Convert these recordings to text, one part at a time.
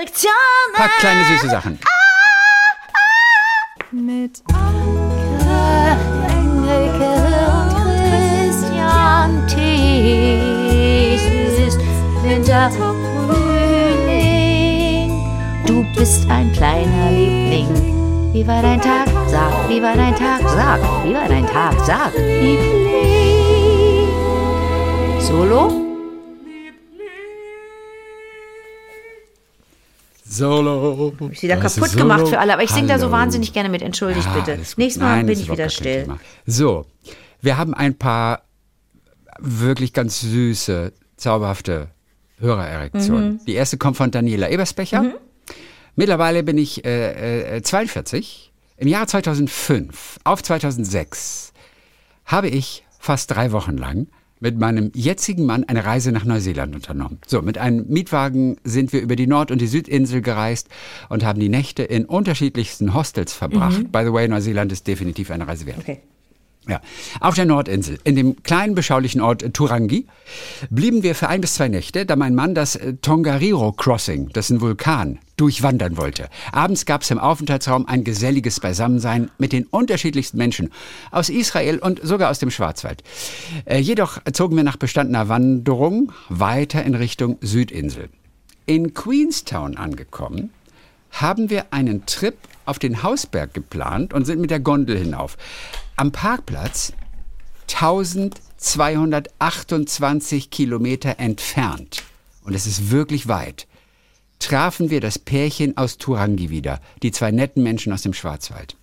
Erektionen. Paar kleine süße Sachen. Mit Anke, Engelke und Christian Thies. Es ist Winter, Frühling. Du bist ein kleiner Liebling. Wie war dein Tag? Sag, wie war dein Tag? Sag, wie war dein Tag? Sag, Liebling. Solo? Solo. Hab ich wieder Das kaputt gemacht für alle, aber ich singe da so wahnsinnig gerne mit. Entschuldigt Ja, bitte. Nächstes Mal Nein, bin ich wieder still. Thema. So, wir haben ein paar wirklich ganz süße, zauberhafte Hörererektionen. Mhm. Die erste kommt von Daniela Ebersbecher. Mittlerweile bin ich äh, äh, 42. Im Jahr 2005 auf 2006 habe ich fast drei Wochen lang mit meinem jetzigen Mann eine Reise nach Neuseeland unternommen. So, mit einem Mietwagen sind wir über die Nord- und die Südinsel gereist und haben die Nächte in unterschiedlichsten Hostels verbracht. By the way, Neuseeland ist definitiv eine Reise wert. Okay. Ja. Auf der Nordinsel, in dem kleinen beschaulichen Ort Turangi, blieben wir für ein bis zwei Nächte, da mein Mann das Tongariro Crossing, das ist ein Vulkan, durchwandern wollte. Abends gab es im Aufenthaltsraum ein geselliges Beisammensein mit den unterschiedlichsten Menschen aus Israel und sogar aus dem Schwarzwald. Äh, jedoch zogen wir nach bestandener Wanderung weiter in Richtung Südinsel. In Queenstown angekommen, haben wir einen Trip auf den Hausberg geplant und sind mit der Gondel hinauf. Am Parkplatz 1228 Kilometer entfernt, und es ist wirklich weit, trafen wir das Pärchen aus Turangi wieder, die zwei netten Menschen aus dem Schwarzwald.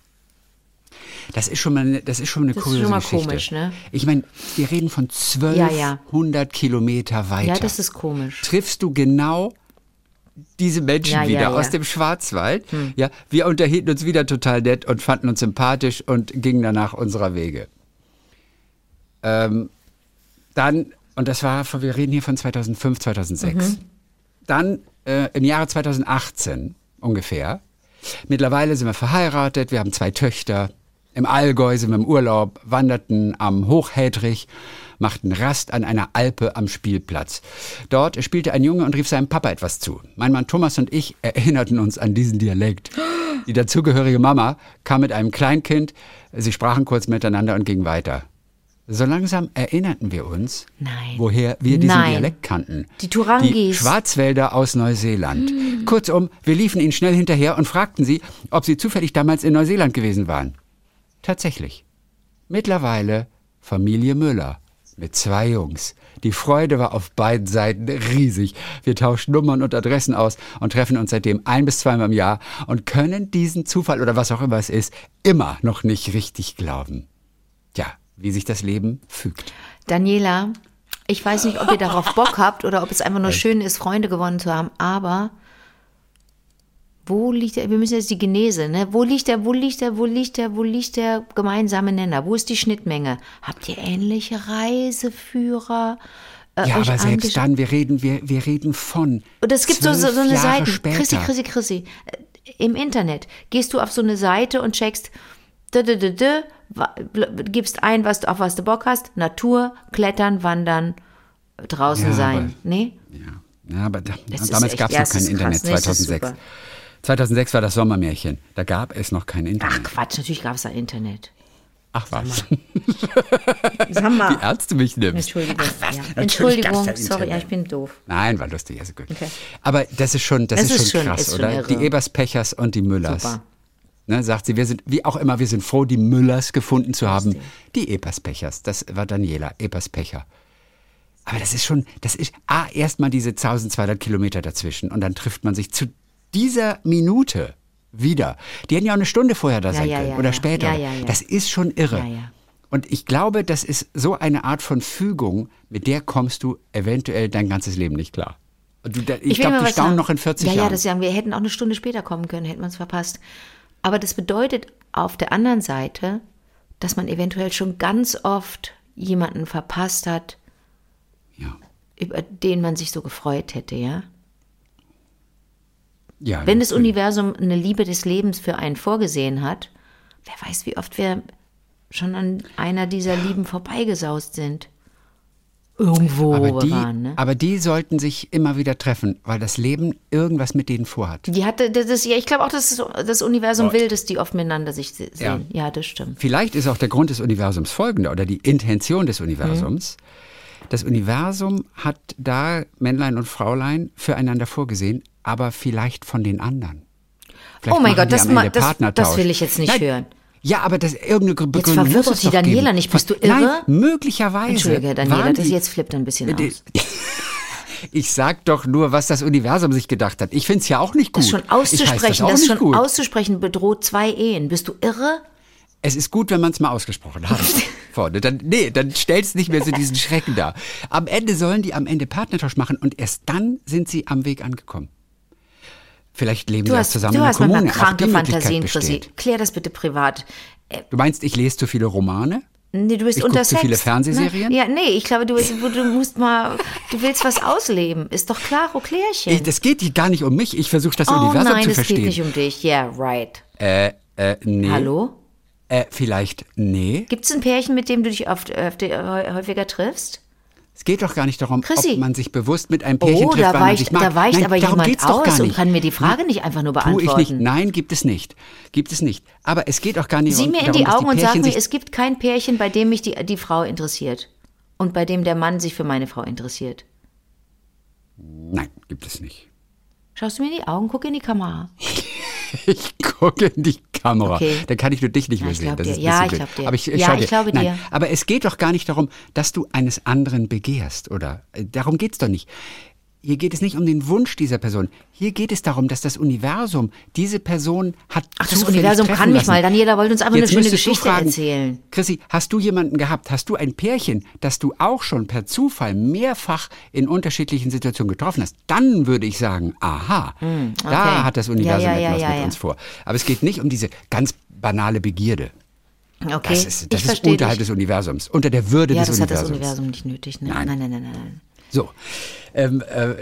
Das ist schon mal eine, das ist schon eine Das ist kuriose schon mal Geschichte. komisch, ne? Ich meine, wir reden von Ja, ja. 1200 Kilometer weiter. Ja, das ist komisch. Triffst du genau diese Menschen Ja, ja, wieder ja. aus dem Schwarzwald? Ja, wir unterhielten uns wieder total nett und fanden uns sympathisch und gingen danach unserer Wege. Ähm, dann, und das war, von- wir reden hier von 2005, 2006. Dann äh, im Jahre 2018 ungefähr. Mittlerweile sind wir verheiratet, wir haben zwei Töchter. Im Allgäu sind wir im Urlaub, wanderten am Hochhädrich, machten Rast an einer Alpe am Spielplatz. Dort spielte ein Junge und rief seinem Papa etwas zu. Mein Mann Thomas und ich erinnerten uns an diesen Dialekt. Die dazugehörige Mama kam mit einem Kleinkind, sie sprachen kurz miteinander und gingen weiter. So langsam erinnerten wir uns, Nein. woher wir diesen Nein. Dialekt kannten. Die Turangis. Die Schwarzwälder aus Neuseeland. Kurzum, wir liefen ihnen schnell hinterher und fragten sie, ob sie zufällig damals in Neuseeland gewesen waren. Tatsächlich. Mittlerweile Familie Müller mit zwei Jungs. Die Freude war auf beiden Seiten riesig. Wir tauschen Nummern und Adressen aus und treffen uns seitdem ein bis zweimal im Jahr und können diesen Zufall oder was auch immer es ist, immer noch nicht richtig glauben. Ja, wie sich das Leben fügt. Daniela, ich weiß nicht, ob ihr darauf Bock habt oder ob es einfach nur schön ist, Freunde gewonnen zu haben, aber wo liegt der, wir müssen jetzt die Genese, ne? Wo liegt der, wo liegt der, wo liegt der, wo liegt der gemeinsame Nenner? Wo ist die Schnittmenge? Habt ihr ähnliche Reiseführer? äh, Ja, aber selbst dann, wir reden, wir, wir reden von. Und es gibt so, so, so eine Jahre Seite. Später. Chrissy, Chrissy, Chrissy. Äh, Im Internet gehst du auf so eine Seite und checkst, dü, dü, wa- bl- gibst ein, was du, auf was du Bock hast. Natur, Klettern, Wandern, draußen Ja, sein. aber- Nee? Ja, ja aber da, damals gab es noch kein Internet, krass. Nee, es ist 2006. super. 2006 war das Sommermärchen. Da gab es noch kein Ach Internet. Quatsch, natürlich gab es da Internet. Ach was. Sag mal. Wie ernst du mich nimmst. Entschuldigung. Ach ja. Entschuldigung, sorry, ja, ich bin doof. Nein, war lustig, also gut. Okay. Aber das ist schon, das Es ist, ist schon krass, ist schon oder? irre. Die Eberspechers und die Müllers. Super. Ne, sagt sie, wir sind, wie auch immer, wir sind froh, die Müllers gefunden zu haben. Die Eberspechers, das war Daniela, Eberspecher. Aber das ist schon, das ist, ah, erstmal diese 1200 Kilometer dazwischen und dann trifft man sich zu dieser Minute wieder. Die hätten ja auch eine Stunde vorher da Ja, sein ja, können ja, oder später. Das ist schon irre. Und ich glaube, das ist so eine Art von Fügung, mit der kommst du eventuell dein ganzes Leben nicht klar. Du, da, ich, will glaube, die staunen noch in 40 ja, Jahren. Ja, das sagen wir hätten auch eine Stunde später kommen können, hätten wir es verpasst. Aber das bedeutet auf der anderen Seite, dass man eventuell schon ganz oft jemanden verpasst hat, über den man sich so gefreut hätte, ja? Ja, Wenn das. Universum eine Liebe des Lebens für einen vorgesehen hat, wer weiß, wie oft wir schon an einer dieser Lieben vorbeigesaust sind. irgendwo Aber die, waren. Ne? aber die sollten sich immer wieder treffen, weil das Leben irgendwas mit denen vorhat. Die hatte, das, ist- ja, ich glaube auch, dass das, Universum will, dass die oft miteinander sich se- Ja. sehen. Ja, das stimmt. Vielleicht ist auch der Grund des Universums folgender oder die Intention des Universums. Das Universum hat da Männlein und Fraulein füreinander vorgesehen, aber vielleicht von den anderen. Vielleicht Oh mein Gott, das ma- das- das will ich jetzt nicht Nein, hören. Ja, aber das irgendeine Gr- Begründung verwirrt muss doch es die Daniela geben. nicht. Bist du Nein, irre? möglicherweise. Entschuldige, Daniela, das jetzt flippt ein bisschen Die- aus. Ich sag doch nur, was das Universum sich gedacht hat. Ich find's ja auch nicht gut. Das schon auszusprechen, das nicht schon gut. auszusprechen bedroht zwei Ehen. Bist du irre? Es ist gut, wenn man es mal ausgesprochen hat. Vorne. Dann, nee, dann stellst nicht mehr so diesen Schrecken da. Am Ende sollen die am Ende Partnertausch machen und erst dann sind sie am Weg angekommen. Vielleicht leben Du sie hast, zusammen du in hast manchmal Kommune. Auch kranke Fantasien, Chrissy. Klär das bitte privat. Du meinst, ich lese zu viele Romane? Nee, du bist Ich unter zu viele Fernsehserien? Ne? Ja, nee, ich glaube, du, du musst mal, du willst was ausleben. Ist doch klaro Klärchen. Ich, das geht hier gar nicht um mich. Ich versuche das oh Universum nein, zu es verstehen. geht nicht um dich. Yeah, right. äh, äh, nee. Hallo? Äh, vielleicht nee. Gibt es ein Pärchen, mit dem du dich oft, öfter, äh, häufiger triffst? Es geht doch gar nicht darum, Chrissy. ob man sich bewusst mit einem Pärchen Oh, trifft, da weil man sich weicht, mag. da weicht Nein, aber darum jemand aus und kann mir die Frage nicht einfach nur beantworten. Nein, gibt es nicht. Gibt es nicht. Aber es geht auch gar nicht Sieh mir in darum, die dass Augen und sag mir, es gibt kein Pärchen, bei dem mich die, die Frau interessiert. Und bei dem der Mann sich für meine Frau interessiert. Nein, gibt es nicht. Schaust du mir in die Augen, guck in die Kamera. Ich gucke in die Kamera. Okay. Da kann ich nur dich nicht Ja, mehr ich sehen. Das dir. ist Ja, ich blöd. glaub dir. Aber ich, Ja, ich dir. glaube Nein, dir. Aber es geht doch gar nicht darum, dass du eines anderen begehrst, oder? Äh, Darum geht's doch nicht. Hier geht es nicht um den Wunsch dieser Person. Hier geht es darum, dass das Universum diese Person hat. Ach, das Universum kann mich lassen. mal. Daniela wollte uns einfach Jetzt eine schöne Geschichte fragen, erzählen. Chrissy, hast du jemanden gehabt? Hast du ein Pärchen, das du auch schon per Zufall mehrfach in unterschiedlichen Situationen getroffen hast? Dann würde ich sagen, aha, da hat das Universum Hm, Ja, ja, ja, etwas ja, mit ja. uns vor. Aber es geht nicht um diese ganz banale Begierde. Okay, Das ist, ich das ist verstehe unterhalb dich. des Universums, unter der Würde Ja, des das hat das Universums. Universum nicht nötig. Ne? Nein. Nein, nein, nein, nein. So, ähm, äh,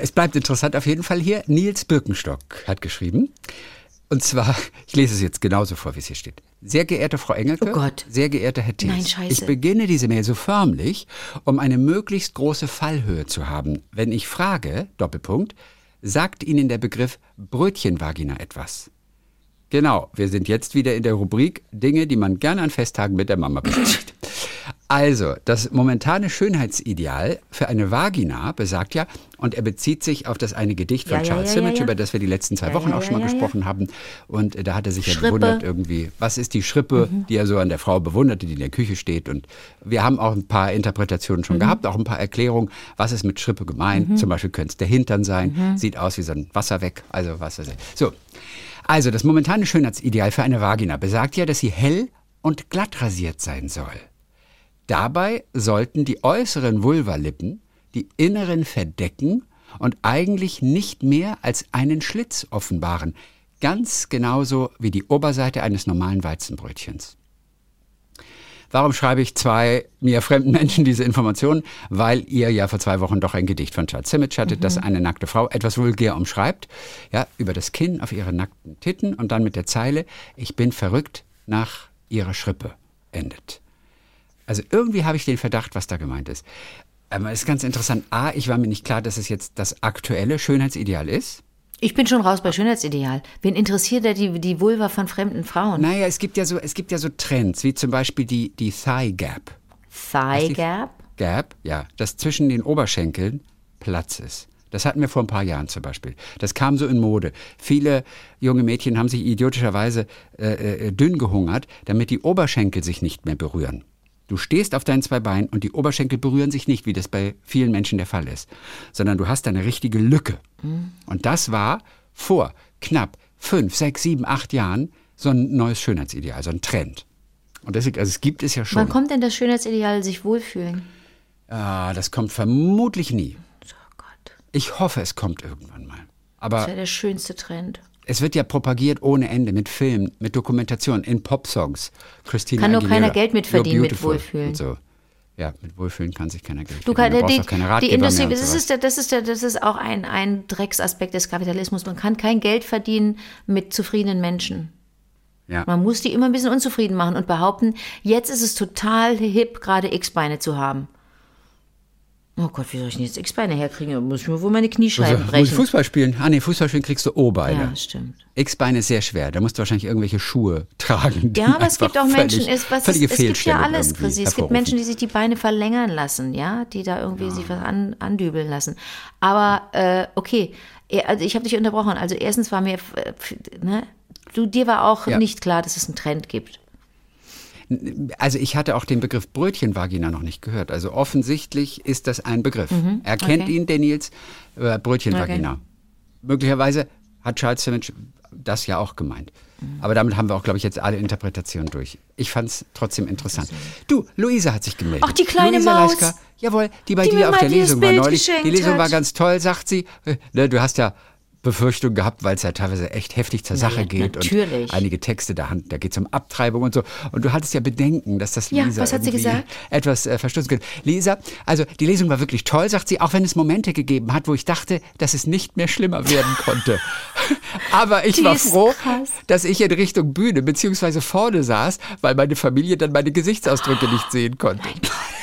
es bleibt interessant auf jeden Fall hier. Nils Birkenstock hat geschrieben. Und zwar, ich lese es jetzt genauso vor, wie es hier steht. Sehr geehrte Frau Engelke, Oh Gott. sehr geehrter Herr Thiels, Nein, scheiße. ich beginne diese Mail so förmlich, um eine möglichst große Fallhöhe zu haben. Wenn ich frage, Doppelpunkt, sagt Ihnen der Begriff Brötchenvagina etwas? Genau, wir sind jetzt wieder in der Rubrik Dinge, die man gerne an Festtagen mit der Mama bespricht. Also, das momentane Schönheitsideal für eine Vagina besagt ja, und er bezieht sich auf das eine Gedicht von Ja, Charles ja, ja, ja. über das wir die letzten zwei Wochen auch schon mal gesprochen haben. Und äh, da hat er sich ja Schrippe. Mhm. gewundert irgendwie, was ist die Schrippe, die er so an der Frau bewunderte, die in der Küche steht. Und wir haben auch ein paar Interpretationen Mhm. schon gehabt, auch ein paar Erklärungen, was ist mit Schrippe gemeint. Zum Beispiel könnte es der Hintern sein, Mhm. sieht aus wie so ein Wasserweg, also was weiß ich. So, also das momentane Schönheitsideal für eine Vagina besagt ja, dass sie hell und glatt rasiert sein soll. Dabei sollten die äußeren Vulvalippen die inneren verdecken und eigentlich nicht mehr als einen Schlitz offenbaren. Ganz genauso wie die Oberseite eines normalen Weizenbrötchens. Warum schreibe ich zwei mir fremden Menschen diese Informationen? Weil ihr ja vor zwei Wochen doch ein Gedicht von Charles Simic hattet, das eine nackte Frau etwas vulgär umschreibt, ja, über das Kinn auf ihre nackten Titten und dann mit der Zeile, ich bin verrückt nach ihrer Schrippe endet. Also irgendwie habe ich den Verdacht, was da gemeint ist. Aber es ist ganz interessant. A, ich war mir nicht klar, dass es jetzt das aktuelle Schönheitsideal ist. Ich bin schon raus bei Schönheitsideal. Wen interessiert da die, die Vulva von fremden Frauen? Naja, es gibt ja so, es gibt ja so Trends, wie zum Beispiel die, die Thigh Gap. Thigh Gap? Gap, ja, dass zwischen den Oberschenkeln Platz ist. Das hatten wir vor ein paar Jahren zum Beispiel. Das kam so in Mode. Viele junge Mädchen haben sich idiotischerweise äh, äh, dünn gehungert, damit die Oberschenkel sich nicht mehr berühren. Du stehst auf deinen zwei Beinen und die Oberschenkel berühren sich nicht, wie das bei vielen Menschen der Fall ist, sondern du hast eine richtige Lücke. Und das war vor knapp fünf, sechs, sieben, acht Jahren so ein neues Schönheitsideal, so ein Trend. Und deswegen, also es gibt es ja schon. Wann kommt denn das Schönheitsideal sich wohlfühlen? Ah, das kommt vermutlich nie. Oh Gott, Ich hoffe, es kommt irgendwann mal. das Aber wäre der schönste Trend. Es wird ja propagiert ohne Ende mit Filmen, mit Dokumentation, in Popsongs. Christina Kann nur Aguilera, keiner Geld mit You're verdienen mit Wohlfühlen. So. Ja, mit Wohlfühlen kann sich keiner Geld Du verdienen. kann, Du die, keine die Ratgeber Industrie, mehr und das ist, der, das, ist der, das ist auch ein, ein Drecksaspekt des Kapitalismus. Man kann kein Geld verdienen mit zufriedenen Menschen. ja. Man muss die immer ein bisschen unzufrieden machen und behaupten, jetzt ist es total hip, gerade X-Beine zu haben. Oh Gott, wie soll ich denn jetzt X-Beine herkriegen? Da muss ich mir wohl meine Kniescheiben Also, muss ich brechen. Fußball spielen? Ah nee, Fußball spielen kriegst du O-Beine. Ja, stimmt. X-Beine ist sehr schwer. Da musst du wahrscheinlich irgendwelche Schuhe tragen. Ja, aber es gibt auch Menschen, völlig- es, was ist, es gibt ja alles, Chrissy. Es gibt. Menschen, die sich die Beine verlängern lassen, ja, die da irgendwie sich was an, andübeln lassen. Aber äh, okay, also ich habe dich unterbrochen. Also erstens war mir, ne, du dir war auch Ja. nicht klar, dass es einen Trend gibt. Also ich hatte auch den Begriff Brötchenvagina noch nicht gehört. Also offensichtlich ist das ein Begriff. er kennt Mhm. okay. ihn, der Nils, äh, Brötchenvagina. Möglicherweise hat Charles Sandwich das ja auch gemeint. Mhm. Aber damit haben wir auch, glaube ich, jetzt alle Interpretationen durch. Ich fand es trotzdem interessant. Du, Luisa hat sich gemeldet. Ach, die kleine Luisa Maus. Leiska, jawohl, die bei Die dir auf der Lesung war neulich. Die Lesung war hat. ganz toll, sagt sie. Äh, Ne, du hast ja Befürchtungen gehabt, weil es ja teilweise echt heftig zur Sache ja, geht. natürlich. Und einige Texte da, da geht es um Abtreibung und so. Und du hattest ja Bedenken, dass das Ja, Lisa was hat sie gesagt? etwas äh, verstoßen könnte. Lisa, also die Lesung war wirklich toll, sagt sie, auch wenn es Momente gegeben hat, wo ich dachte, dass es nicht mehr schlimmer werden konnte. Aber ich Die war froh, krass. dass ich in Richtung Bühne beziehungsweise vorne saß, weil meine Familie dann meine Gesichtsausdrücke nicht sehen konnte. Oh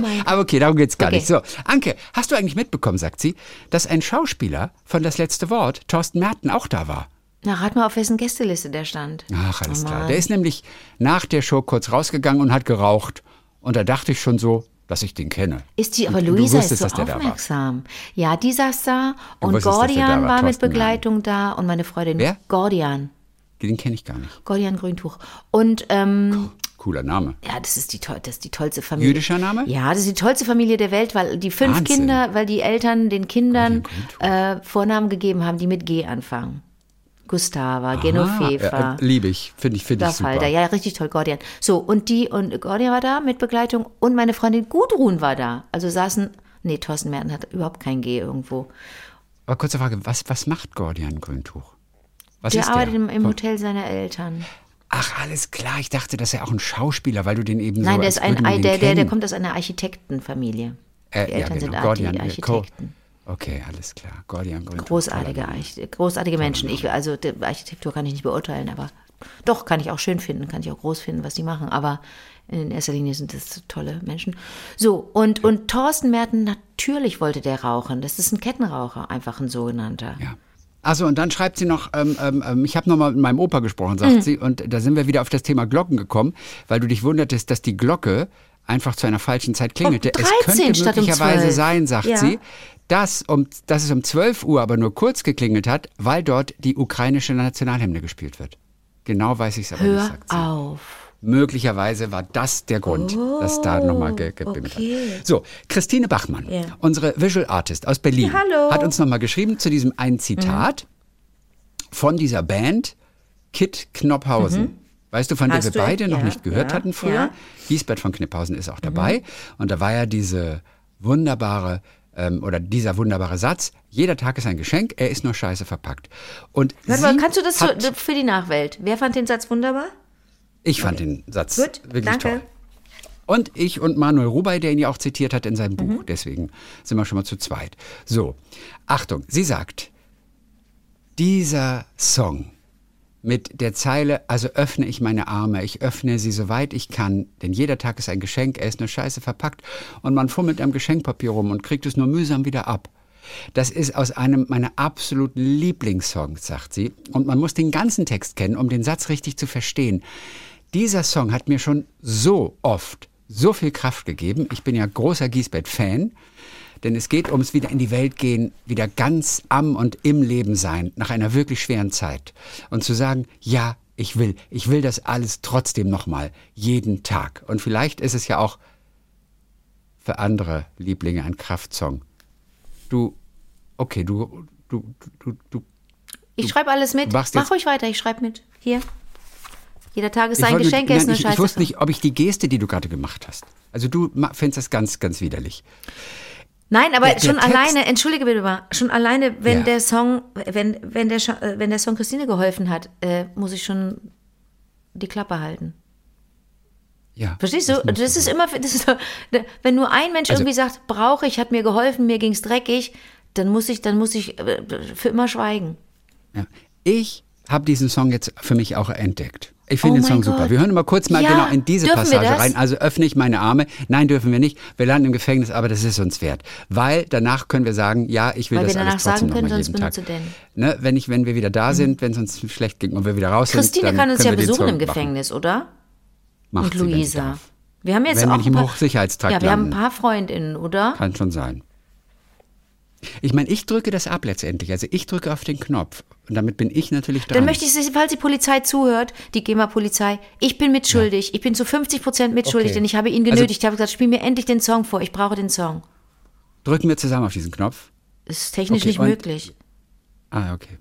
mein Gott. Aber okay, darum geht's gar Okay. nicht. So, Anke, hast du eigentlich mitbekommen, sagt sie, dass ein Schauspieler von Das letzte Wort, Thorsten Merten, auch da war? Na, rat mal, auf wessen Gästeliste der stand. Ach, alles Oh klar. Der ist nämlich nach der Show kurz rausgegangen und hat geraucht. Und da dachte ich schon so, dass ich den kenne. Ist die, aber Und Luisa ist wusstest, so da war. aufmerksam. Ja, die saß da und wusstest, Gordian war, war mit Begleitung da und meine Freundin Wer? Gordian. Den kenne ich gar nicht. Gordian Grüntuch. Und ähm, Cooler Name. ja, das ist die das ist die tollste Familie. Jüdischer Name? Ja, das ist die tollste Familie der Welt, weil die fünf Wahnsinn. Kinder, weil die Eltern den Kindern äh, Vornamen gegeben haben, die mit G anfangen. Gustava, Genoveva. Ah, äh, liebe ich. Finde ich, finde ich super. Ja, richtig toll, Gordian. So, und die, und Gordian war da mit Begleitung und meine Freundin Gudrun war da. Also saßen, nee, Thorsten Merten hat überhaupt kein G irgendwo. Aber kurze Frage, was, was macht Gordian Grüntuch? Was Der arbeitet der? im, im Hotel seiner Eltern. Ach, alles klar. Ich dachte, das ist ja auch ein Schauspieler, weil du den eben so Nein, der als ist ein, der, der, der kommt aus einer Architektenfamilie. Äh, die ja, Eltern genau. sind Gordian, äh, Architekten. Okay, alles klar. Gordian. Großartige, großartige Menschen. Ich, also die Architektur kann ich nicht beurteilen, aber doch kann ich auch schön finden, kann ich auch groß finden, was die machen. Aber in erster Linie sind das tolle Menschen. So, und, und Thorsten Merten, natürlich wollte der rauchen. Das ist ein Kettenraucher, einfach ein sogenannter. Ja. Also und dann schreibt sie noch, ähm, ähm, ähm, ich habe nochmal mit meinem Opa gesprochen, sagt Mhm. sie, und da sind wir wieder auf das Thema Glocken gekommen, weil du dich wundertest, dass die Glocke einfach zu einer falschen Zeit klingelte. Um es 13 könnte um möglicherweise 12. sein, sagt Ja. sie, dass, um, dass es um 12 Uhr aber nur kurz geklingelt hat, weil dort die ukrainische Nationalhymne gespielt wird. Genau weiß ich es aber nicht, Hör sagt sie. auf. Möglicherweise war das der Grund, dass da nochmal ge gebimmelt Oh, okay. hat. So, Christine Bachmann, Ja. unsere Visual Artist aus Berlin, Ja. Mhm. hat uns nochmal geschrieben zu diesem einen Zitat von dieser Band Kit Knopphausen. Weißt du, von der Mhm. Hast wir du- beide noch ja, nicht gehört ja, hatten früher? ja. Mhm. Giesbert von Knipphausen ist auch dabei. Und da war ja diese wunderbare, ähm, oder dieser wunderbare Satz, jeder Tag ist ein Geschenk, er ist nur scheiße verpackt. Und Warte mal, kannst du das für die Nachwelt? Wer fand den Satz wunderbar? Ich fand den Satz Gut, wirklich danke. toll. Und ich und Manuel Rubey, der ihn ja auch zitiert hat in seinem Mhm. Buch. Deswegen sind wir schon mal zu zweit. So, Achtung, sie sagt, dieser Song mit der Zeile, also öffne ich meine Arme, ich öffne sie soweit ich kann, denn jeder Tag ist ein Geschenk, er ist nur scheiße verpackt und man fummelt am Geschenkpapier rum und kriegt es nur mühsam wieder ab. Das ist aus einem meiner absoluten Lieblingssongs, sagt sie. Und man muss den ganzen Text kennen, um den Satz richtig zu verstehen. Dieser Song hat mir schon so oft so viel Kraft gegeben. Ich bin ja großer Giesbett-Fan. Denn es geht ums wieder in die Welt gehen, wieder ganz am und im Leben sein, nach einer wirklich schweren Zeit. Und zu sagen, ja, ich will, ich will das alles trotzdem nochmal, jeden Tag. Und vielleicht ist es ja auch für andere Lieblinge ein Kraftsong. Du, okay, du, du, du, du, Ich schreibe alles mit. Mach ruhig weiter, ich schreibe mit. Hier. Jeder Tag ist ein Geschenk, ist nein, eine ich, Scheiße. ich wusste nicht, ob ich die Geste, die du gerade gemacht hast. Also du findest das ganz, ganz widerlich. Nein, aber Der- der schon Text- alleine, entschuldige bitte mal, schon alleine, wenn Ja. der Song, wenn, wenn, der, äh, wenn der Song Christine geholfen hat, äh, muss ich schon die Klappe halten. Ja. Verstehst du? Das ist immer, das ist, wenn nur ein Mensch Also- irgendwie sagt, brauche ich, hat mir geholfen, mir ging's dreckig, dann muss ich, dann muss ich äh, für immer schweigen. Ja. Ich habe diesen Song jetzt für mich auch entdeckt. Ich finde Oh den Song super. Gott. Wir hören mal kurz mal Ja, genau in diese Passage rein. Also öffne ich meine Arme. Nein, dürfen wir nicht. Wir landen im Gefängnis, aber das ist uns wert. Weil danach können wir sagen, ja, ich will Weil das alles trotzdem sagen können, noch mal sonst jeden Tag. Ne, wenn, ich, wenn wir wieder da sind, wenn es uns schlecht ging und wir wieder raus Christine sind, dann kann uns ja besuchen im machen. Gefängnis, oder? Macht Und sie, sie Luisa. darf. Wir haben jetzt Wenn wir auch ein im paar, Hochsicherheitstrakt Ja, wir haben ein landen. paar Freundinnen, oder? Kann schon sein. Ich meine, ich drücke das ab letztendlich. Also ich drücke auf den Knopf. Und damit bin ich natürlich dran. Dann möchte ich, falls die Polizei zuhört, die GEMA-Polizei, ich bin mitschuldig. Ich bin zu 50 Prozent mitschuldig, Okay. denn ich habe ihn Also- genötigt. ich habe gesagt, spiel mir endlich den Song vor. Ich brauche den Song. Drücken wir zusammen auf diesen Knopf. Ist technisch Okay, nicht und- möglich. Ah, okay.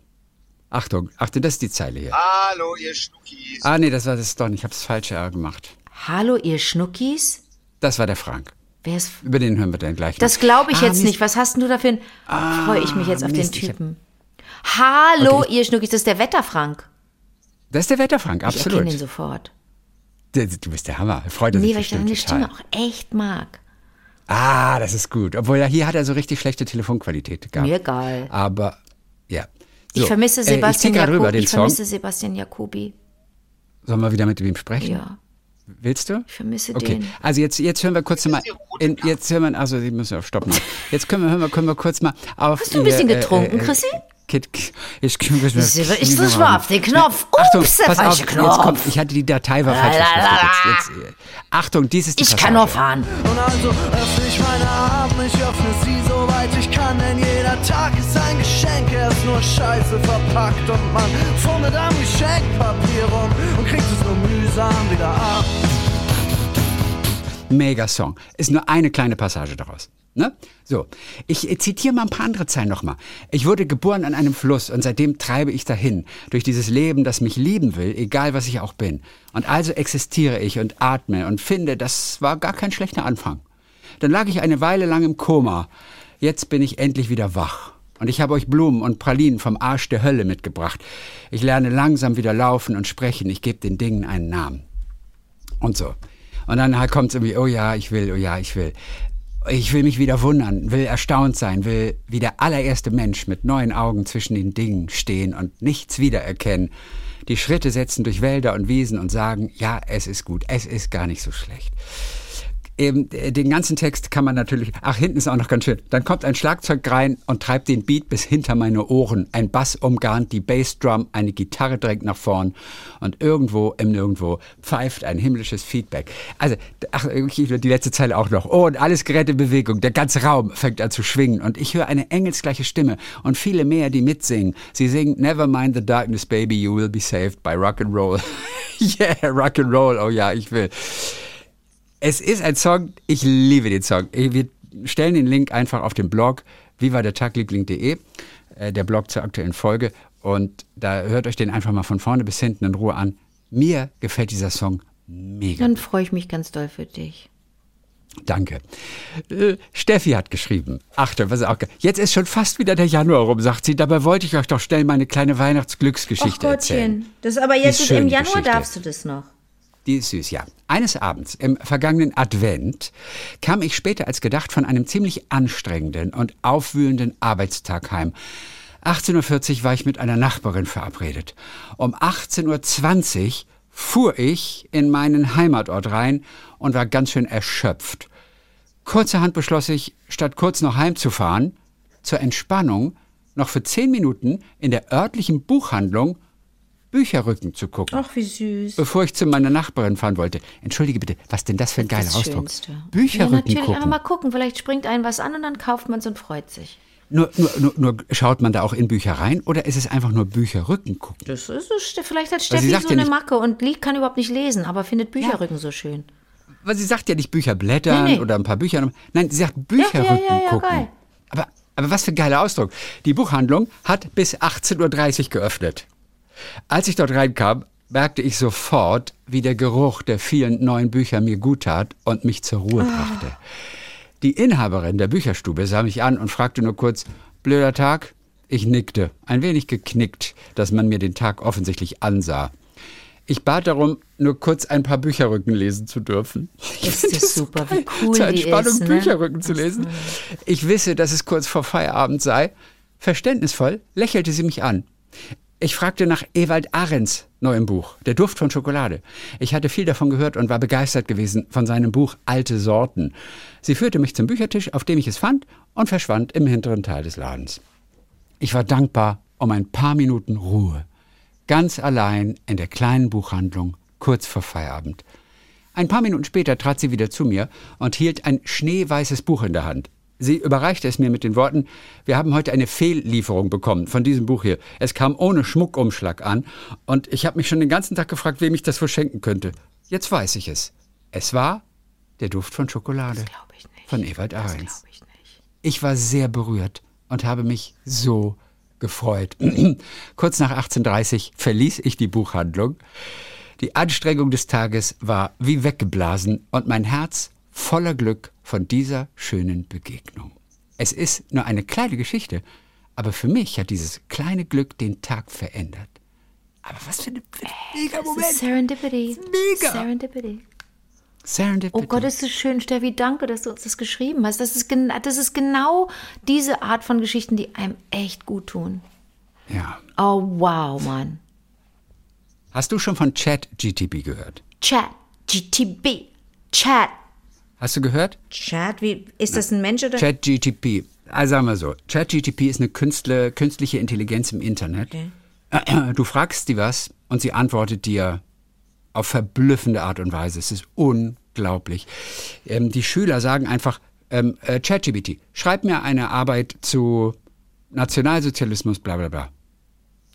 Achtung, Achtung, das ist die Zeile hier. Hallo, ihr Schnuckis. Ah, nee, das war das doch nicht. Ich habe das falsche R gemacht. Hallo, ihr Schnuckis? Das war der Frank. Wer ist. Über den hören wir dann gleich. Das glaube ich Ah, jetzt Mist. nicht. Was hast denn du dafür? ein- Freue ich mich jetzt auf Mist, den ich hab- Typen. Hallo, Okay, ihr Schnuckis, das ist der Wetterfrank. Das ist der Wetterfrank, Ich erkenne absolut. ihn sofort. Du bist der Hammer. Freut Nee, sich weil ich deine. Stimme auch echt mag. Ah, das ist gut. Obwohl ja, hier hat er so richtig schlechte Telefonqualität gehabt. Mir egal. Aber ja. Ich So, vermisse äh, ich zieh Sebastian grad rüber Jacobi. den Ich Song. vermisse Sebastian Jacobi. Sollen wir wieder mit ihm sprechen? Ja. Willst du? Ich vermisse Okay, den. also jetzt, jetzt hören wir kurz mal, in, jetzt hören wir, also Sie müssen auf Stopp machen. Jetzt können wir, hören wir, können wir kurz mal auf. Hast du ein bisschen ihr, getrunken, Chrissy? Kit, ich, ich, ich, Ich drück mal auf den Knopf. Achtung, Ups, der pass auf, jetzt Knopf. kommt, ich hatte die Datei war falsch. Jetzt, jetzt, äh, Achtung, dies ist die Ich Passage. kann nur fahren. Und also öffne ich meine Arme, ich öffne sie soweit ich kann, denn jeder Tag ist ein Geschenk, er ist nur scheiße verpackt und man fummelt am Geschenkpapier rum und kriegt es nur mühsam wieder ab. Mega Song. Ist nur eine kleine Passage daraus. Ne? So, ich zitiere mal ein paar andere Zeilen nochmal. Ich wurde geboren an einem Fluss und seitdem treibe ich dahin, durch dieses Leben, das mich lieben will, egal was ich auch bin. Und also existiere ich und atme und finde, das war gar kein schlechter Anfang. Dann lag ich eine Weile lang im Koma. Jetzt bin ich endlich wieder wach. Und ich habe euch Blumen und Pralinen vom Arsch der Hölle mitgebracht. Ich lerne langsam wieder laufen und sprechen. Ich gebe den Dingen einen Namen. Und so. Und dann halt kommt es irgendwie, oh ja, ich will, oh ja, ich will. Ich will mich wieder wundern, will erstaunt sein, will wie der allererste Mensch mit neuen Augen zwischen den Dingen stehen und nichts wiedererkennen. Die Schritte setzen durch Wälder und Wiesen und sagen, ja, es ist gut, es ist gar nicht so schlecht. Eben, äh, den ganzen Text kann man natürlich, ach, hinten ist auch noch ganz schön. Dann kommt ein Schlagzeug rein und treibt den Beat bis hinter meine Ohren. Ein Bass umgarnt die Bassdrum, eine Gitarre drängt nach vorn und irgendwo im Nirgendwo pfeift ein himmlisches Feedback. Also, ach, die letzte Zeile auch noch. Oh, und alles gerät in Bewegung. Der ganze Raum fängt an zu schwingen und ich höre eine engelsgleiche Stimme und viele mehr, die mitsingen. Sie singen Never mind the darkness, baby, you will be saved by rock and roll. yeah, rock and roll. Oh ja, ich will. Es ist ein Song, ich liebe den Song. Wir stellen den Link einfach auf den Blog vivadertagliebling.de, äh, der Blog zur aktuellen Folge. Und da hört euch den einfach mal von vorne bis hinten in Ruhe an. Mir gefällt dieser Song mega. Dann freue ich mich ganz doll für dich. Danke. Äh, Steffi hat geschrieben. Achtung, was ist auch Jetzt ist schon fast wieder der Januar rum, sagt sie. Dabei wollte ich euch doch schnell meine kleine Weihnachtsglücksgeschichte erzählen. Das aber jetzt ist- im Januar Geschichte. darfst du das noch. Die ist süß, ja. Eines Abends im vergangenen Advent kam ich später als gedacht von einem ziemlich anstrengenden und aufwühlenden Arbeitstag heim. 18.40 Uhr war ich mit einer Nachbarin verabredet. Um 18.20 Uhr fuhr ich in meinen Heimatort rein und war ganz schön erschöpft. Kurzerhand beschloss ich, statt kurz noch heimzufahren, zur Entspannung noch für zehn Minuten in der örtlichen Buchhandlung Bücherrücken zu gucken Ach, wie süß. bevor ich zu meiner Nachbarin fahren wollte. Entschuldige bitte, was denn das für ein geiler das Ausdruck? Schönste. Ja, Bücherrücken natürlich, einfach gucken. mal gucken. Vielleicht springt einem was an und dann kauft man es und freut sich. Nur, nur, nur, nur schaut man da auch in Bücher rein oder ist es einfach nur Bücherrücken gucken? Das ist so, vielleicht hat Steffi so ja eine nicht- Macke und kann überhaupt nicht lesen, aber findet Bücherrücken so schön. Weil sie sagt ja nicht Bücher blättern Nee, nee. oder ein paar Bücher. Nein, sie sagt Bücherrücken ja, ja, gucken. geil. Aber, aber was für ein geiler Ausdruck. Die Buchhandlung hat bis 18.30 Uhr geöffnet. Als ich dort reinkam, merkte ich sofort, wie der Geruch der vielen neuen Bücher mir gut tat und mich zur Ruhe brachte. Die Inhaberin der Bücherstube sah mich an und fragte nur kurz, blöder Tag? Ich nickte, ein wenig geknickt, dass man mir den Tag offensichtlich ansah. Ich bat darum, nur kurz ein paar Bücherrücken lesen zu dürfen. Ich Ist das super, geil, wie cool Zur Entspannung ist, ne? Bücherrücken zu lesen. Ich wisse, dass es kurz vor Feierabend sei. Verständnisvoll lächelte sie mich an. Ich fragte nach Ewald Ahrens neuem Buch, Der Duft von Schokolade. Ich hatte viel davon gehört und war begeistert gewesen von seinem Buch Alte Sorten. Sie führte mich zum Büchertisch, auf dem ich es fand, und verschwand im hinteren Teil des Ladens. Ich war dankbar um ein paar Minuten Ruhe. Ganz allein in der kleinen Buchhandlung, kurz vor Feierabend. Ein paar Minuten später trat sie wieder zu mir und hielt ein schneeweißes Buch in der Hand. Sie überreichte es mir mit den Worten, wir haben heute eine Fehllieferung bekommen von diesem Buch hier. Es kam ohne Schmuckumschlag an und ich habe mich schon den ganzen Tag gefragt, wem ich das wohl schenken könnte. Jetzt weiß ich es. Es war der Duft von Schokolade. Das glaube ich nicht. Von Ewald Ahrens. Ich, ich war sehr berührt und habe mich so gefreut. Kurz nach 18.30 verließ ich die Buchhandlung. Die Anstrengung des Tages war wie weggeblasen und mein Herz voller Glück von dieser schönen Begegnung. Es ist nur eine kleine Geschichte, aber für mich hat dieses kleine Glück den Tag verändert. Aber was für ein mega Moment. Serendipity. Mega. Serendipity. Serendipity. Oh Gott, ist das schön, Steffi. Danke, dass du uns das geschrieben hast. Das ist, das ist genau diese Art von Geschichten, die einem echt gut tun. Ja. Oh, wow, Mann. Hast du schon von Chat GTP gehört? Chat GTP. Chat. Hast du gehört? Chat, wie, ist das ein Mensch oder? Chat GTP. Also sagen wir so, Chat GTP ist eine Künstler, künstliche Intelligenz im Internet. Okay. Du fragst sie was und sie antwortet dir auf verblüffende Art und Weise. Es ist unglaublich. Ähm, die Schüler sagen einfach, ähm, äh, ChatGPT, schreib mir eine Arbeit zu Nationalsozialismus, bla bla bla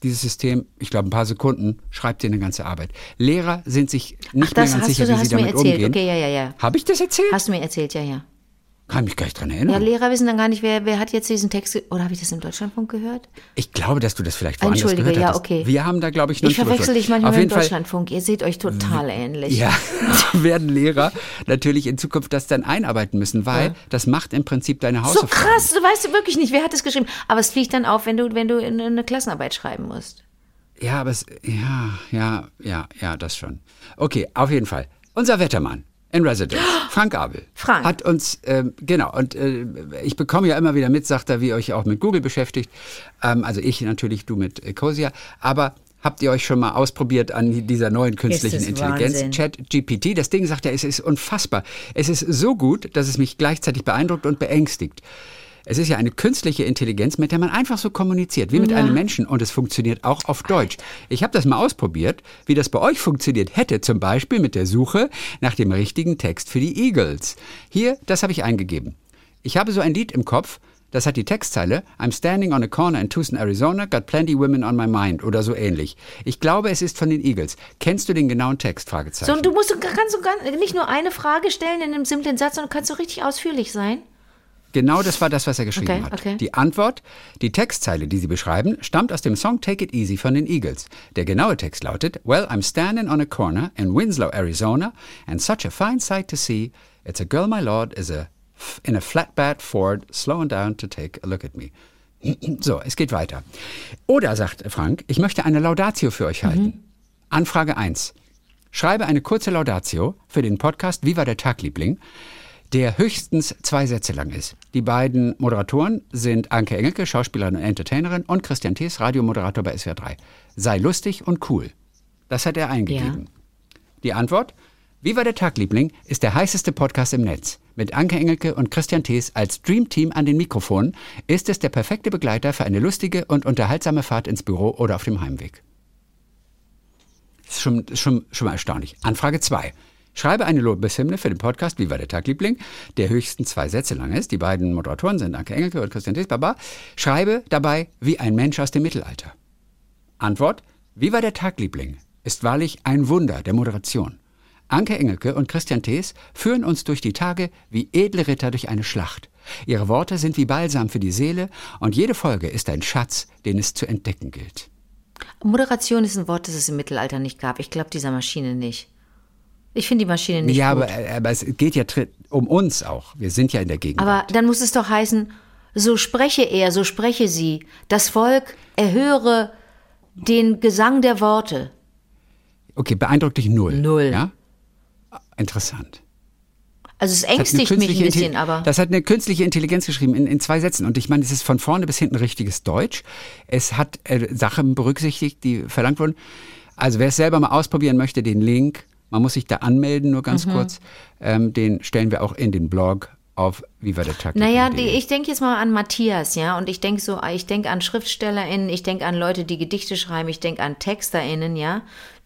dieses System, ich glaube, ein paar Sekunden, schreibt dir eine ganze Arbeit. Lehrer sind sich nicht Ach, mehr ganz sicher, du, wie sie damit erzählt. umgehen. Okay, ja, ja, ja. Habe ich das erzählt? Hast du mir erzählt, ja, ja. Kann mich gar nicht dran erinnern. Ja, Lehrer wissen dann gar nicht, wer, wer hat jetzt diesen Text, oder habe ich das im Deutschlandfunk gehört? Ich glaube, dass du das vielleicht woanders Entschuldige, gehört ja, hattest. okay. Wir haben da, glaube ich, noch Ich verwechsel dich manchmal Auf mit dem Fall Deutschlandfunk. Ihr seht euch total ähnlich. Ja, werden Lehrer natürlich in Zukunft das dann einarbeiten müssen, weil ja. das macht im Prinzip deine So Hausaufgaben. krass, du weißt wirklich nicht, wer hat das geschrieben. Aber es fliegt dann auf, wenn du, wenn du eine Klassenarbeit schreiben musst. Ja, aber es, ja, ja, ja, ja, das schon. Okay, auf jeden Fall. Unser Wettermann in Residence, Frank Abel, Frank. hat uns, ähm, genau, und äh, ich bekomme ja immer wieder mit, sagt er, wie ihr euch auch mit Google beschäftigt. Ähm, also ich natürlich, du mit Ecosia. Aber habt ihr euch schon mal ausprobiert an dieser neuen künstlichen Intelligenz, Chat GPT? Das Ding sagt er, es ist unfassbar. Es ist so gut, dass es mich gleichzeitig beeindruckt und beängstigt. Es ist ja eine künstliche Intelligenz, mit der man einfach so kommuniziert, wie mit ja. einem Menschen. Und es funktioniert auch auf Deutsch. Ich habe das mal ausprobiert, wie das bei euch funktioniert hätte, zum Beispiel mit der Suche nach dem richtigen Text für die Eagles. Hier, das habe ich eingegeben. Ich habe so ein Lied im Kopf, das hat die Textzeile I'm standing on a corner in Tucson, Arizona, got plenty women on my mind oder so ähnlich. Ich glaube, es ist von den Eagles. Kennst du den genauen Text? Fragezeichen. So, und du musst kannst du nicht nur eine Frage stellen in einem simplen Satz, sondern kannst du richtig ausführlich sein. Genau das war das, was er geschrieben okay, hat. Okay. Die Antwort, die Textzeile, die sie beschreiben, stammt aus dem Song Take It Easy von den Eagles. Der genaue Text lautet, Well, I'm standing on a corner in Winslow, Arizona, and such a fine sight to see. It's a girl, my lord, is a in a flatbed Ford, slowing down to take a look at me. So, es geht weiter. Oder, sagt Frank, ich möchte eine Laudatio für euch halten. Mhm. Anfrage 1. Schreibe eine kurze Laudatio für den Podcast Viva der Tagliebling der höchstens zwei Sätze lang ist. Die beiden Moderatoren sind Anke Engelke, Schauspielerin und Entertainerin, und Christian Thees, Radiomoderator bei SWR 3. Sei lustig und cool. Das hat er eingegeben. Ja. Die Antwort? Wie war der Tagliebling ist der heißeste Podcast im Netz. Mit Anke Engelke und Christian Thees als Dreamteam an den Mikrofonen ist es der perfekte Begleiter für eine lustige und unterhaltsame Fahrt ins Büro oder auf dem Heimweg. Schon, schon, schon mal erstaunlich. Anfrage 2. Schreibe eine Lobeshymne für den Podcast Wie war der Tagliebling, der höchstens zwei Sätze lang ist. Die beiden Moderatoren sind Anke Engelke und Christian Baba. Schreibe dabei wie ein Mensch aus dem Mittelalter. Antwort: Wie war der Tagliebling ist wahrlich ein Wunder der Moderation. Anke Engelke und Christian Thees führen uns durch die Tage wie edle Ritter durch eine Schlacht. Ihre Worte sind wie Balsam für die Seele und jede Folge ist ein Schatz, den es zu entdecken gilt. Moderation ist ein Wort, das es im Mittelalter nicht gab. Ich glaube dieser Maschine nicht. Ich finde die Maschine nicht ja, gut. Ja, aber, aber, es geht ja um uns auch. Wir sind ja in der Gegend. Aber dann muss es doch heißen, so spreche er, so spreche sie. Das Volk erhöre den Gesang der Worte. Okay, beeindruckt dich null. Null. Ja? Interessant. Also es ängstigt mich ein bisschen, aber. Das hat eine künstliche Intelligenz geschrieben in, in zwei Sätzen. Und ich meine, es ist von vorne bis hinten richtiges Deutsch. Es hat äh, Sachen berücksichtigt, die verlangt wurden. Also wer es selber mal ausprobieren möchte, den Link, man muss sich da anmelden, nur Mhm. ganz kurz, ähm, den stellen wir auch in den Blog auf Viva der Tag. Naja, die, ich denke jetzt mal an Matthias, ja, und ich denke so, ich denke an SchriftstellerInnen, ich denke an Leute, die Gedichte schreiben, ich denke an TexterInnen, ja.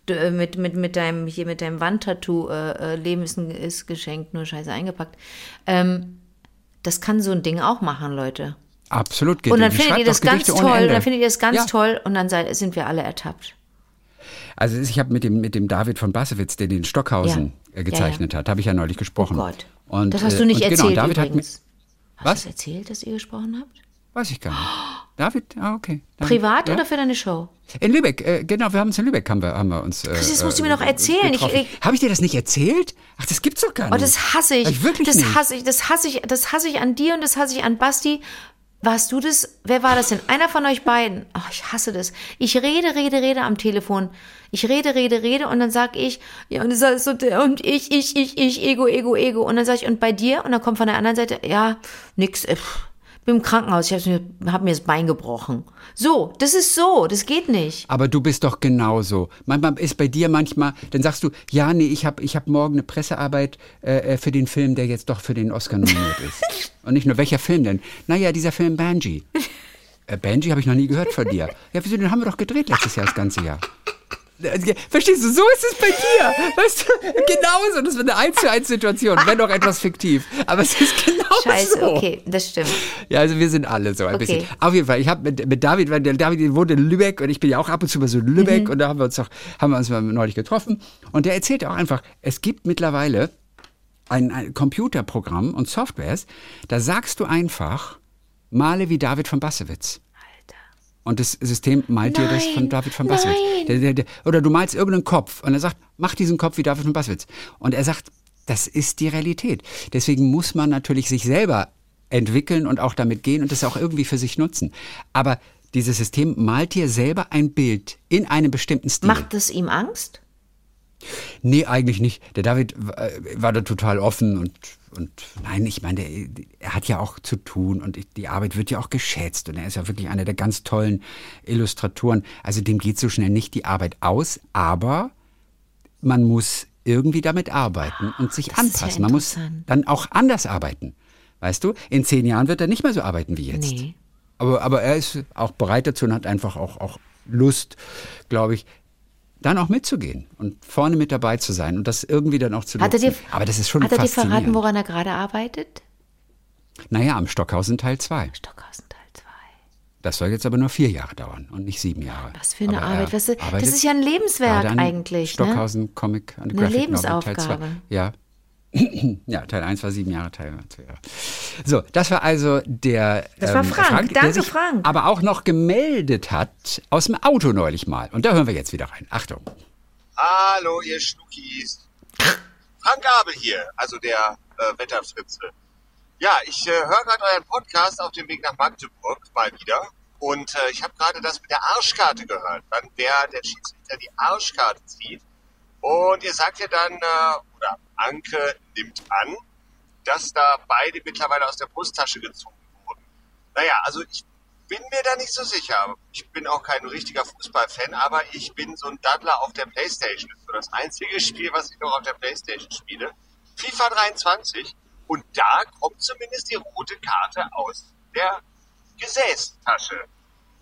Du, äh, mit, mit, mit deinem, hier mit deinem Wandtattoo, äh, äh, Leben ist, ein, ist geschenkt, nur scheiße eingepackt. Ähm, das kann so ein Ding auch machen, Leute. Absolut. Und dann findet ihr das ganz Gedichte toll, dann findet ihr das ganz Ja. toll und dann seid, sind wir alle ertappt. Also ich habe mit dem, mit dem David von Bassewitz, der den Stockhausen Ja. äh, gezeichnet hat, habe ich ja neulich gesprochen. Oh Gott. Und, das hast äh, du nicht und erzählt Genau, David übrigens. hat Hast Was? du das erzählt, dass ihr gesprochen habt? mir, weiß ich gar nicht. David, ah, okay. David, Privat ja. oder für deine Show? In Lübeck, äh, genau, wir haben uns in Lübeck, haben wir, haben wir uns. Äh, das musst du äh, mir noch erzählen. Ich- getroffen. ich- Habe ich dir das nicht erzählt? Ach, das gibt's doch gar nicht. Oh, das hasse ich. Ich wirklich das nicht. hasse ich, das hasse ich, das hasse ich an dir und das hasse ich an Basti. Warst du das? Wer war das denn? Einer von euch beiden. Ach, ich hasse das. Ich rede, rede, rede am Telefon. Ich rede, rede, rede und dann sag ich, ja, und, das ist so, der- und ich, ich, ich, ich, Ego, Ego, Ego. Und dann sag ich, und bei dir? Und dann kommt von der anderen Seite, ja, nix, äh, pff, bin im Krankenhaus, ich hab mir, hab mir das Bein gebrochen. So, das ist so, das geht nicht. Aber du bist doch genauso. Manchmal ist bei dir manchmal, dann sagst du, ja, nee, ich habe ich hab morgen eine Pressearbeit äh, äh, für den Film, der jetzt doch für den Oscar nominiert ist. Und nicht nur, welcher Film denn? Naja, dieser Film Banji. Äh, Banji habe ich noch nie gehört von dir. Ja, wieso, den haben wir doch gedreht letztes Jahr, das ganze Jahr. Äh, Verstehst du, so ist es bei dir. Weißt du, genauso. Das wird eine 1 zu 1 Situation, wenn auch etwas fiktiv. Aber es ist genau Scheiße, so. okay, das stimmt. Ja, also wir sind alle so ein Okay. bisschen. Auf jeden Fall, ich habe mit, mit David, weil der David wohnt in Lübeck und ich bin ja auch ab und zu mal so in Lübeck und da haben wir uns doch, haben wir uns mal neulich getroffen und der erzählt auch einfach, es gibt mittlerweile ein, ein Computerprogramm und Softwares, da sagst du einfach, male wie David von Bassewitz. Und das System malt dir das von Nein, David von nein. Der, oder du malst irgendeinen Kopf und er sagt, mach diesen Kopf wie David von Bassewitz. Und er sagt, das ist die Realität. Deswegen muss man natürlich sich selber entwickeln und auch damit gehen und das auch irgendwie für sich nutzen. Aber dieses System malt dir selber ein Bild in einem bestimmten Stil. Macht das ihm Angst? Nee, eigentlich nicht. Der David äh, war da total offen und, und nein, ich meine, der, er hat ja auch zu tun und die Arbeit wird ja auch geschätzt und er ist ja wirklich einer der ganz tollen Illustratoren. Also dem geht so schnell nicht die Arbeit aus, aber man muss irgendwie damit arbeiten und sich Das ist ja anpassen. man muss dann auch anders arbeiten. Weißt du, in zehn Jahren wird er nicht mehr so arbeiten wie jetzt. Nee. Aber, aber er ist auch bereit dazu und hat einfach auch, auch Lust, glaube ich, dann auch mitzugehen und vorne mit dabei zu sein und das irgendwie dann auch zu Hat er dir, aber das ist schon hat er dir verraten, woran er gerade arbeitet? naja, am Stockhausen Teil 2. Stockhausen Teil 2. Das soll jetzt aber nur vier Jahre dauern und nicht sieben Jahre. Was für eine Aber er Arbeit. Was, das ist ja ein Lebenswerk eigentlich. Ne? Stockhausen Comic and Eine Graphic Novel Teil 2. Lebensaufgabe. Ja. ja, Teil 1 war sieben Jahre, Teil 2 Jahre. So, das war also der Das war ähm, Frank. der Danke, sich Frank. aber auch noch gemeldet hat aus dem Auto neulich mal. Und da hören wir jetzt wieder rein. Achtung. Hallo, ihr Schnuckis. Frank Gabel hier, also der äh, Wetterfritze. Ja, ich äh, höre gerade euren Podcast auf dem Weg nach Magdeburg mal wieder. Und äh, ich habe gerade das mit der Arschkarte gehört. Wann wer der Schiedsrichter die Arschkarte zieht. Und ihr sagt ja dann, äh, oder Anke nimmt an, dass da beide mittlerweile aus der Brusttasche gezogen wurden. Naja, also ich bin mir da nicht so sicher. Ich bin auch kein richtiger Fußballfan, aber ich bin so ein Daddler auf der Playstation. Das ist so das einzige Spiel, was ich noch auf der Playstation spiele. FIFA 23. Und da kommt zumindest die rote Karte aus der Gesäßtasche.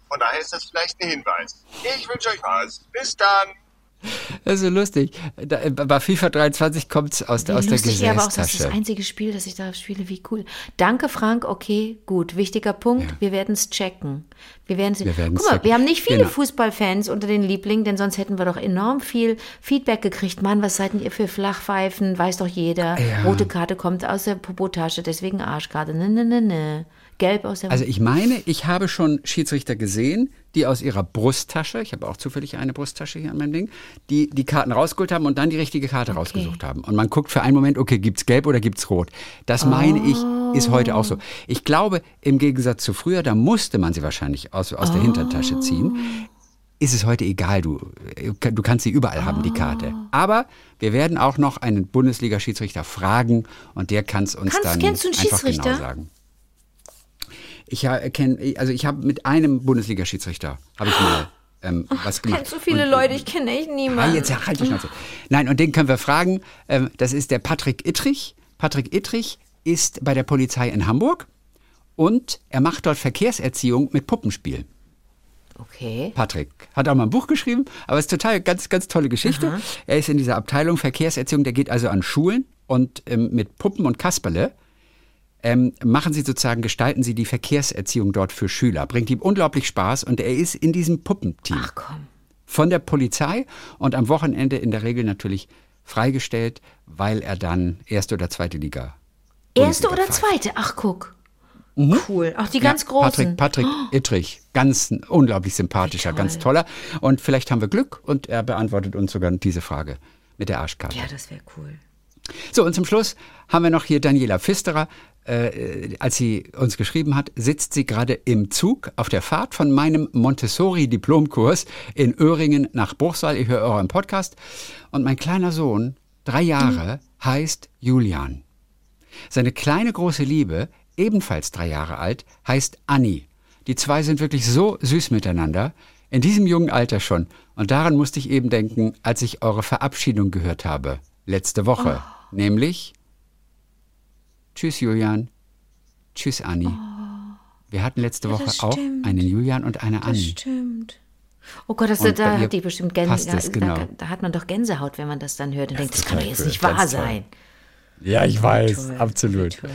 Von daher ist das vielleicht ein Hinweis. Ich wünsche euch was. Bis dann. Das ist so lustig. Da, bei FIFA 23 kommt es aus, Wie aus der lustig, ja, aber auch das ist das Gesäßtasche. einzige Spiel, das ich da spiele. Wie cool. Danke, Frank. Okay, gut. Wichtiger Punkt. Ja. Wir werden es checken. Wir werden Wir werden's Guck mal, checken. wir haben nicht viele Genau. Fußballfans unter den Lieblingen, denn sonst hätten wir doch enorm viel Feedback gekriegt. Mann, was seid denn ihr für Flachpfeifen? Weiß doch jeder. Ja. Rote Karte kommt aus der Popotasche, deswegen Arschkarte. Ne, ne, ne, ne. Gelb aus der Also ich meine, ich habe schon Schiedsrichter gesehen, die aus ihrer Brusttasche, ich habe auch zufällig eine Brusttasche hier an meinem Ding, die die Karten rausgeholt haben und dann die richtige Karte rausgesucht haben. Und man guckt für einen Moment, okay, gibt's gelb oder gibt's rot? Das meine ich, ist heute auch so. Ich glaube, im Gegensatz zu früher, da musste man sie wahrscheinlich aus, aus der Hintertasche ziehen. ist es heute egal. Du, du kannst sie überall haben, die Karte. Aber wir werden auch noch einen Bundesliga-Schiedsrichter fragen und der kann es uns Kannst- dann kennst du einen einfach Schiedsrichter? genau sagen. Ich kenne, also ich habe mit einem Bundesliga-Schiedsrichter habe ich mal ähm, was gemacht. Kennst so viele Und, Leute, ich kenne echt Ah, niemanden. jetzt halt die Schnauze. Nein, und den können wir fragen. Ähm, das ist der Patrick Ittrich. Patrick Ittrich ist bei der Polizei in Hamburg und er macht dort Verkehrserziehung mit Puppenspiel. Okay. Patrick hat auch mal ein Buch geschrieben, aber es ist total ganz, ganz tolle Geschichte. Er ist in dieser Abteilung Verkehrserziehung, der geht also an Schulen und ähm, mit Puppen und Kasperle ähm, machen sie sozusagen, gestalten sie die Verkehrserziehung dort für Schüler. Bringt ihm unglaublich Spaß und er ist in diesem Puppenteam Ach komm. von der Polizei und am Wochenende in der Regel natürlich freigestellt, weil er dann erste oder zweite Liga. Erste Bundesliga oder zweite? Ach, guck. Cool. Ach, die Mhm. Ja, ganz großen. Patrick, Patrick Ittrich, ganz unglaublich sympathischer, ganz toller. Und vielleicht haben wir Glück und er beantwortet uns sogar diese Frage mit der Arschkarte. Ja, das wäre cool. So, und zum Schluss haben wir noch hier Daniela Pfisterer. Äh, als sie uns geschrieben hat, sitzt sie gerade im Zug auf der Fahrt von meinem Montessori-Diplomkurs in Öhringen nach Bruchsal. Ich höre euren Podcast. Und mein kleiner Sohn, drei Jahre, heißt Julian. Seine kleine große Liebe, ebenfalls drei Jahre alt, heißt Anni. Die zwei sind wirklich so süß miteinander, in diesem jungen Alter schon. Und daran musste ich eben denken, als ich eure Verabschiedung gehört habe, letzte Woche. Nämlich, tschüss Julian, tschüss Anni. Wir hatten letzte Ja, Woche das auch einen Julian und eine Das Anni. stimmt. Oh Gott, das, da hat die bestimmt Gänse. passt Da, genau. da, da hat man doch Gänsehaut, wenn man das dann hört und denkt, das kann doch jetzt cool, nicht ganz wahr toll. sein. Ja, ich weiß, toll, absolut. toll.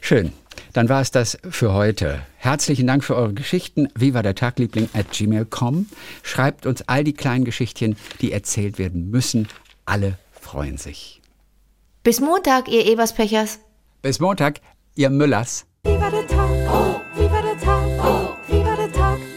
Schön. Dann war es das für heute. Herzlichen Dank für eure Geschichten. Wie war der Tagliebling at gmail.com. Schreibt uns all die kleinen Geschichtchen, die erzählt werden müssen. Alle freuen sich. Bis Montag, ihr Eberspechers. Bis Montag, ihr Müllers. Wie war der Tag? wie war der Tag? wie war der Tag?